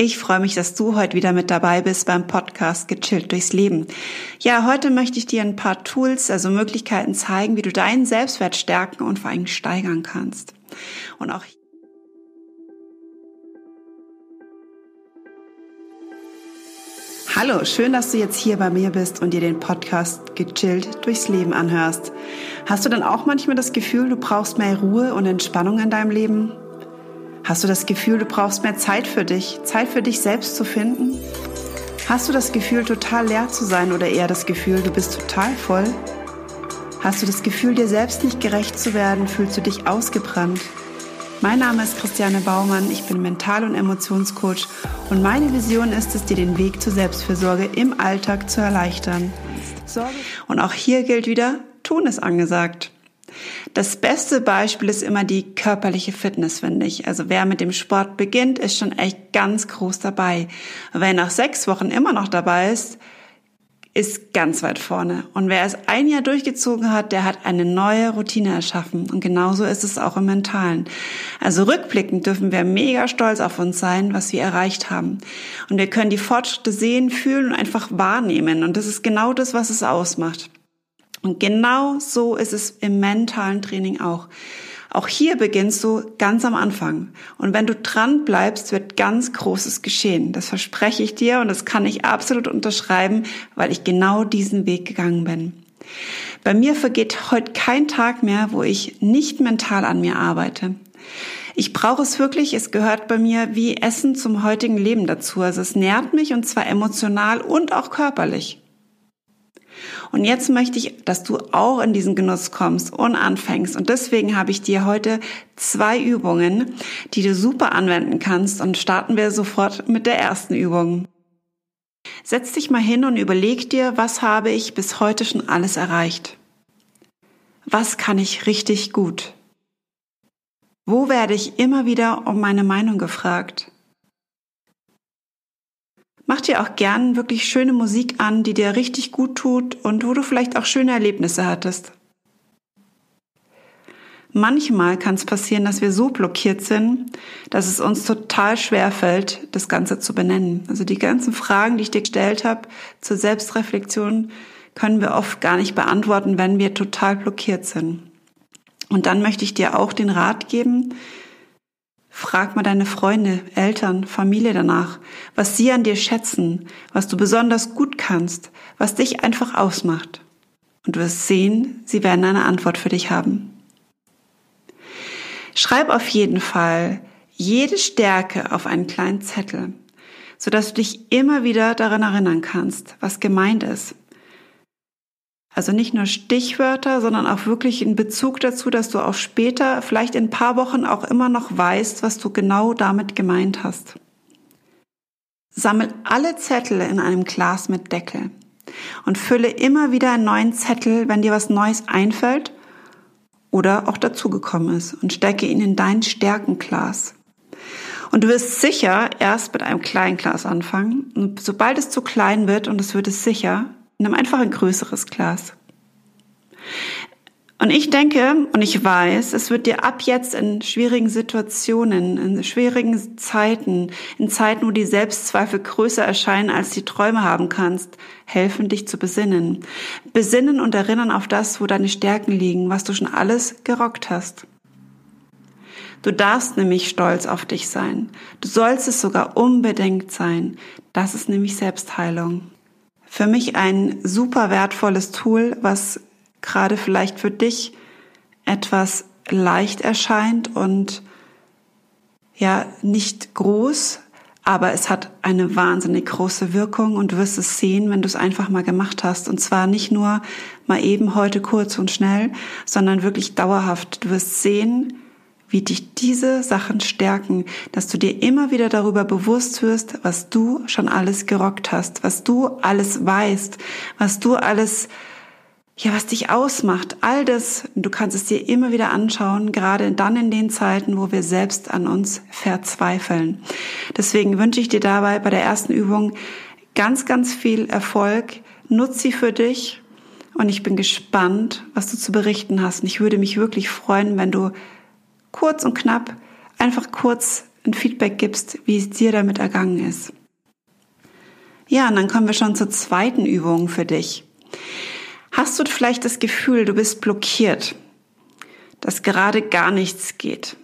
Ich freue mich, dass du heute wieder mit dabei bist beim Podcast Gechillt durchs Leben. Ja, heute möchte ich dir ein paar Tools, also Möglichkeiten zeigen, wie du deinen Selbstwert stärken und vor allem steigern kannst. Und auch Hallo, schön, dass du jetzt hier bei mir bist und dir den Podcast Gechillt durchs Leben anhörst. Hast du dann auch manchmal das Gefühl, du brauchst mehr Ruhe und Entspannung in deinem Leben? Hast du das Gefühl, du brauchst mehr Zeit für dich, Zeit für dich selbst zu finden? Hast du das Gefühl, total leer zu sein oder eher das Gefühl, du bist total voll? Hast du das Gefühl, dir selbst nicht gerecht zu werden? Fühlst du dich ausgebrannt? Mein Name ist Christiane Baumann, ich bin Mental- und Emotionscoach und meine Vision ist es, dir den Weg zur Selbstfürsorge im Alltag zu erleichtern. Und auch hier gilt wieder, tun ist angesagt. Das beste Beispiel ist immer die körperliche Fitness, finde ich. Also wer mit dem Sport beginnt, ist schon echt ganz groß dabei. wer nach sechs Wochen immer noch dabei ist, ist ganz weit vorne. Und wer es ein Jahr durchgezogen hat, der hat eine neue Routine erschaffen. Und genauso ist es auch im Mentalen. Also rückblickend dürfen wir mega stolz auf uns sein, was wir erreicht haben. Und wir können die Fortschritte sehen, fühlen und einfach wahrnehmen. Und das ist genau das, was es ausmacht. Und genau so ist es im mentalen Training auch. Auch hier beginnst du ganz am Anfang. Und wenn du dran bleibst, wird ganz Großes geschehen. Das verspreche ich dir und das kann ich absolut unterschreiben, weil ich genau diesen Weg gegangen bin. Bei mir vergeht heute kein Tag mehr, wo ich nicht mental an mir arbeite. Ich brauche es wirklich, es gehört bei mir wie Essen zum heutigen Leben dazu. Also es nährt mich und zwar emotional und auch körperlich. Und jetzt möchte ich, dass du auch in diesen Genuss kommst und anfängst. Und deswegen habe ich dir heute zwei Übungen, die du super anwenden kannst. Und starten wir sofort mit der ersten Übung. Setz dich mal hin und überleg dir, was habe ich bis heute schon alles erreicht? Was kann ich richtig gut? Wo werde ich immer wieder um meine Meinung gefragt? Mach dir auch gern wirklich schöne Musik an, die dir richtig gut tut und wo du vielleicht auch schöne Erlebnisse hattest. Manchmal kann es passieren, dass wir so blockiert sind, dass es uns total schwer fällt, das Ganze zu benennen. Also die ganzen Fragen, die ich dir gestellt habe zur Selbstreflexion, können wir oft gar nicht beantworten, wenn wir total blockiert sind. Und dann möchte ich dir auch den Rat geben, Frag mal deine Freunde, Eltern, Familie danach, was sie an dir schätzen, was du besonders gut kannst, was dich einfach ausmacht. Und du wirst sehen, sie werden eine Antwort für dich haben. Schreib auf jeden Fall jede Stärke auf einen kleinen Zettel, sodass du dich immer wieder daran erinnern kannst, was gemeint ist. Also nicht nur Stichwörter, sondern auch wirklich in Bezug dazu, dass du auch später, vielleicht in ein paar Wochen auch immer noch weißt, was du genau damit gemeint hast. Sammel alle Zettel in einem Glas mit Deckel und fülle immer wieder einen neuen Zettel, wenn dir was Neues einfällt oder auch dazugekommen ist und stecke ihn in dein Stärkenglas. Und du wirst sicher erst mit einem kleinen Glas anfangen. Und sobald es zu klein wird, und es wird es sicher, Nimm einfach ein größeres Glas. Und ich denke und ich weiß, es wird dir ab jetzt in schwierigen Situationen, in schwierigen Zeiten, in Zeiten, wo die Selbstzweifel größer erscheinen, als die Träume haben kannst, helfen, dich zu besinnen. Besinnen und erinnern auf das, wo deine Stärken liegen, was du schon alles gerockt hast. Du darfst nämlich stolz auf dich sein. Du sollst es sogar unbedingt sein. Das ist nämlich Selbstheilung für mich ein super wertvolles Tool, was gerade vielleicht für dich etwas leicht erscheint und ja, nicht groß, aber es hat eine wahnsinnig große Wirkung und du wirst es sehen, wenn du es einfach mal gemacht hast. Und zwar nicht nur mal eben heute kurz und schnell, sondern wirklich dauerhaft. Du wirst sehen, wie dich diese Sachen stärken, dass du dir immer wieder darüber bewusst wirst, was du schon alles gerockt hast, was du alles weißt, was du alles, ja, was dich ausmacht. All das, du kannst es dir immer wieder anschauen, gerade dann in den Zeiten, wo wir selbst an uns verzweifeln. Deswegen wünsche ich dir dabei bei der ersten Übung ganz, ganz viel Erfolg. Nutz sie für dich. Und ich bin gespannt, was du zu berichten hast. Und ich würde mich wirklich freuen, wenn du kurz und knapp einfach kurz ein Feedback gibst, wie es dir damit ergangen ist. Ja, und dann kommen wir schon zur zweiten Übung für dich. Hast du vielleicht das Gefühl, du bist blockiert, dass gerade gar nichts geht?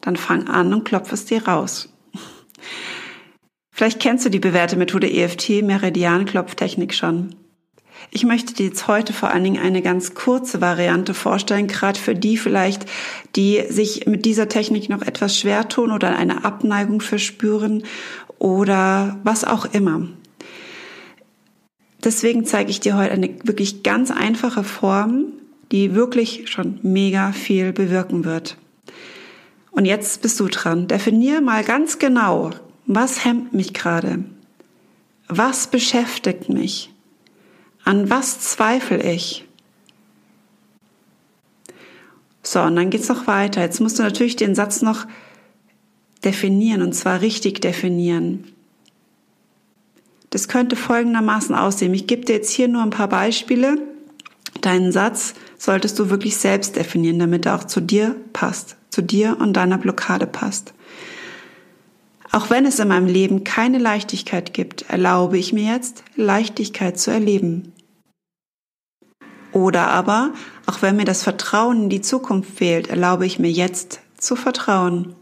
Dann fang an und klopf es dir raus. Vielleicht kennst du die bewährte Methode EFT, Meridianklopftechnik schon. Ich möchte dir jetzt heute vor allen Dingen eine ganz kurze Variante vorstellen, gerade für die vielleicht, die sich mit dieser Technik noch etwas schwer tun oder eine Abneigung verspüren oder was auch immer. Deswegen zeige ich dir heute eine wirklich ganz einfache Form, die wirklich schon mega viel bewirken wird. Und jetzt bist du dran. Definier mal ganz genau, was hemmt mich gerade? Was beschäftigt mich? An was zweifle ich? So, und dann geht's noch weiter. Jetzt musst du natürlich den Satz noch definieren und zwar richtig definieren. Das könnte folgendermaßen aussehen. Ich gebe dir jetzt hier nur ein paar Beispiele. Deinen Satz solltest du wirklich selbst definieren, damit er auch zu dir passt, zu dir und deiner Blockade passt. Auch wenn es in meinem Leben keine Leichtigkeit gibt, erlaube ich mir jetzt, Leichtigkeit zu erleben. Oder aber, auch wenn mir das Vertrauen in die Zukunft fehlt, erlaube ich mir jetzt zu vertrauen.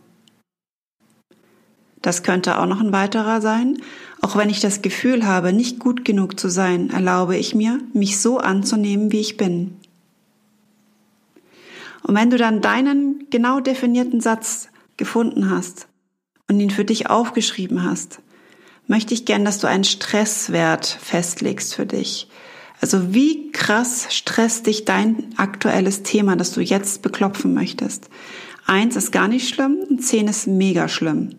Das könnte auch noch ein weiterer sein. Auch wenn ich das Gefühl habe, nicht gut genug zu sein, erlaube ich mir, mich so anzunehmen, wie ich bin. Und wenn du dann deinen genau definierten Satz gefunden hast, und ihn für dich aufgeschrieben hast, möchte ich gern, dass du einen Stresswert festlegst für dich. Also wie krass stresst dich dein aktuelles Thema, das du jetzt beklopfen möchtest? Eins ist gar nicht schlimm und zehn ist mega schlimm.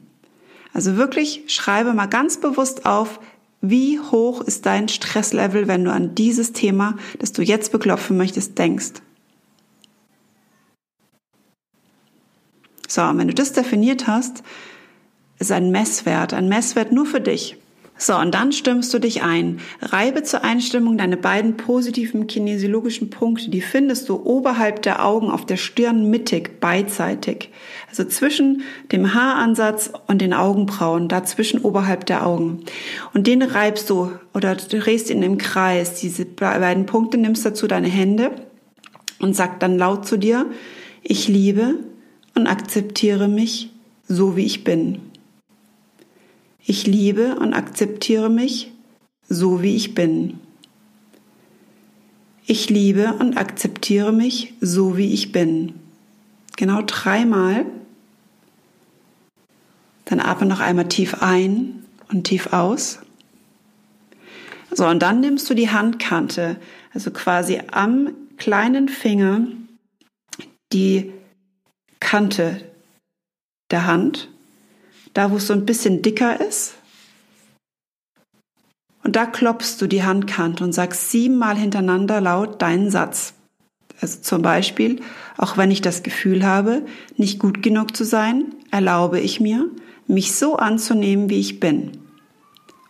Also wirklich schreibe mal ganz bewusst auf, wie hoch ist dein Stresslevel, wenn du an dieses Thema, das du jetzt beklopfen möchtest, denkst. So, und wenn du das definiert hast, ist ein Messwert, ein Messwert nur für dich. So, und dann stimmst du dich ein. Reibe zur Einstimmung deine beiden positiven kinesiologischen Punkte, die findest du oberhalb der Augen auf der Stirn mittig, beidseitig. Also zwischen dem Haaransatz und den Augenbrauen, dazwischen oberhalb der Augen. Und den reibst du oder du drehst ihn im Kreis. Diese beiden Punkte nimmst dazu deine Hände und sag dann laut zu dir, ich liebe und akzeptiere mich so wie ich bin. Ich liebe und akzeptiere mich so, wie ich bin. Ich liebe und akzeptiere mich so, wie ich bin. Genau dreimal. Dann atme noch einmal tief ein und tief aus. So, und dann nimmst du die Handkante, also quasi am kleinen Finger die Kante der Hand da wo es so ein bisschen dicker ist. Und da klopfst du die Handkante und sagst siebenmal hintereinander laut deinen Satz. Also zum Beispiel, auch wenn ich das Gefühl habe, nicht gut genug zu sein, erlaube ich mir, mich so anzunehmen, wie ich bin.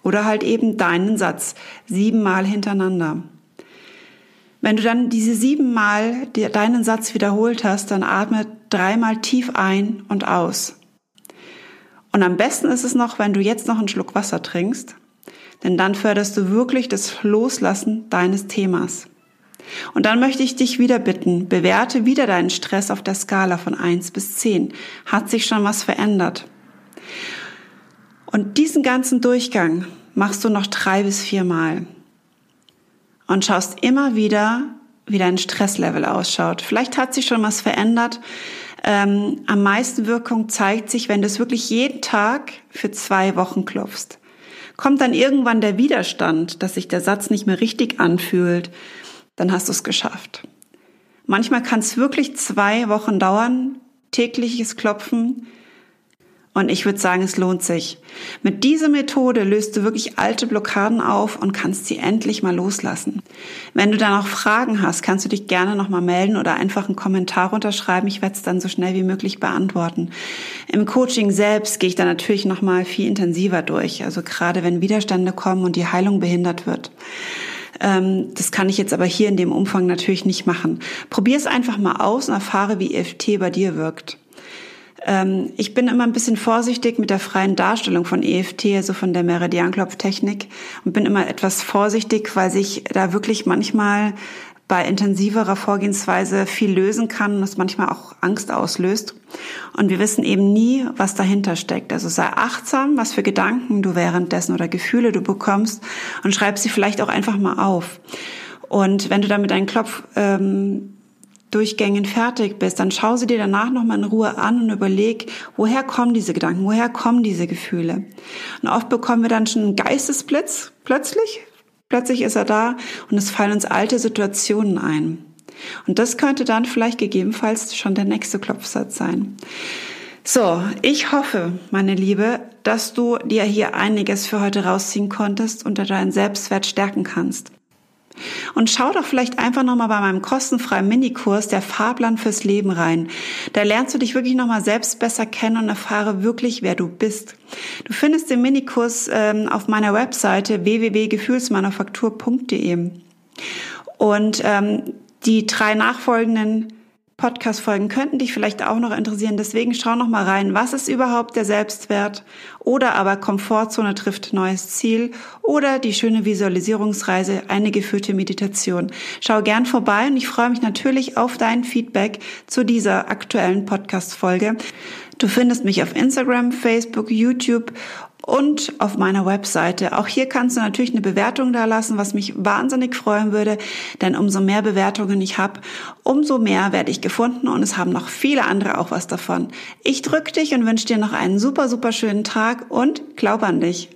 Oder halt eben deinen Satz siebenmal hintereinander. Wenn du dann diese siebenmal deinen Satz wiederholt hast, dann atme dreimal tief ein und aus. Und am besten ist es noch, wenn du jetzt noch einen Schluck Wasser trinkst, denn dann förderst du wirklich das Loslassen deines Themas. Und dann möchte ich dich wieder bitten, bewerte wieder deinen Stress auf der Skala von eins bis zehn. Hat sich schon was verändert? Und diesen ganzen Durchgang machst du noch drei bis vier Mal und schaust immer wieder, wie dein Stresslevel ausschaut. Vielleicht hat sich schon was verändert, ähm, am meisten Wirkung zeigt sich, wenn du es wirklich jeden Tag für zwei Wochen klopfst. Kommt dann irgendwann der Widerstand, dass sich der Satz nicht mehr richtig anfühlt, dann hast du es geschafft. Manchmal kann es wirklich zwei Wochen dauern, tägliches Klopfen, und ich würde sagen, es lohnt sich. Mit dieser Methode löst du wirklich alte Blockaden auf und kannst sie endlich mal loslassen. Wenn du da noch Fragen hast, kannst du dich gerne nochmal melden oder einfach einen Kommentar unterschreiben. Ich werde es dann so schnell wie möglich beantworten. Im Coaching selbst gehe ich da natürlich nochmal viel intensiver durch. Also gerade wenn Widerstände kommen und die Heilung behindert wird. Ähm, das kann ich jetzt aber hier in dem Umfang natürlich nicht machen. Probier es einfach mal aus und erfahre, wie EFT bei dir wirkt. Ähm, ich bin immer ein bisschen vorsichtig mit der freien Darstellung von EFT, also von der Meridianklopftechnik und bin immer etwas vorsichtig, weil sich da wirklich manchmal bei intensiverer Vorgehensweise viel lösen kann und es manchmal auch Angst auslöst. Und wir wissen eben nie, was dahinter steckt. Also sei achtsam, was für Gedanken du währenddessen oder Gefühle du bekommst und schreib sie vielleicht auch einfach mal auf. Und wenn du dann mit deinen Klopf ähm, Durchgängen fertig bist, dann schau sie dir danach nochmal in Ruhe an und überleg, woher kommen diese Gedanken, woher kommen diese Gefühle. Und oft bekommen wir dann schon einen Geistesblitz plötzlich, plötzlich ist er da und es fallen uns alte Situationen ein. Und das könnte dann vielleicht gegebenenfalls schon der nächste Klopfsatz sein. So, ich hoffe, meine Liebe, dass du dir hier einiges für heute rausziehen konntest und deinen Selbstwert stärken kannst. Und schau doch vielleicht einfach nochmal bei meinem kostenfreien Minikurs der Fahrplan fürs Leben rein. Da lernst du dich wirklich nochmal selbst besser kennen und erfahre wirklich, wer du bist. Du findest den Minikurs ähm, auf meiner Webseite www.gefühlsmanufaktur.de. Und ähm, die drei nachfolgenden Podcast-Folgen könnten dich vielleicht auch noch interessieren. Deswegen schau noch mal rein. Was ist überhaupt der Selbstwert? Oder aber Komfortzone trifft neues Ziel? Oder die schöne Visualisierungsreise, eine geführte Meditation. Schau gern vorbei und ich freue mich natürlich auf dein Feedback zu dieser aktuellen Podcast-Folge. Du findest mich auf Instagram, Facebook, YouTube und auf meiner Webseite. Auch hier kannst du natürlich eine Bewertung da lassen, was mich wahnsinnig freuen würde, denn umso mehr Bewertungen ich habe, umso mehr werde ich gefunden und es haben noch viele andere auch was davon. Ich drücke dich und wünsche dir noch einen super, super schönen Tag und glaub an dich.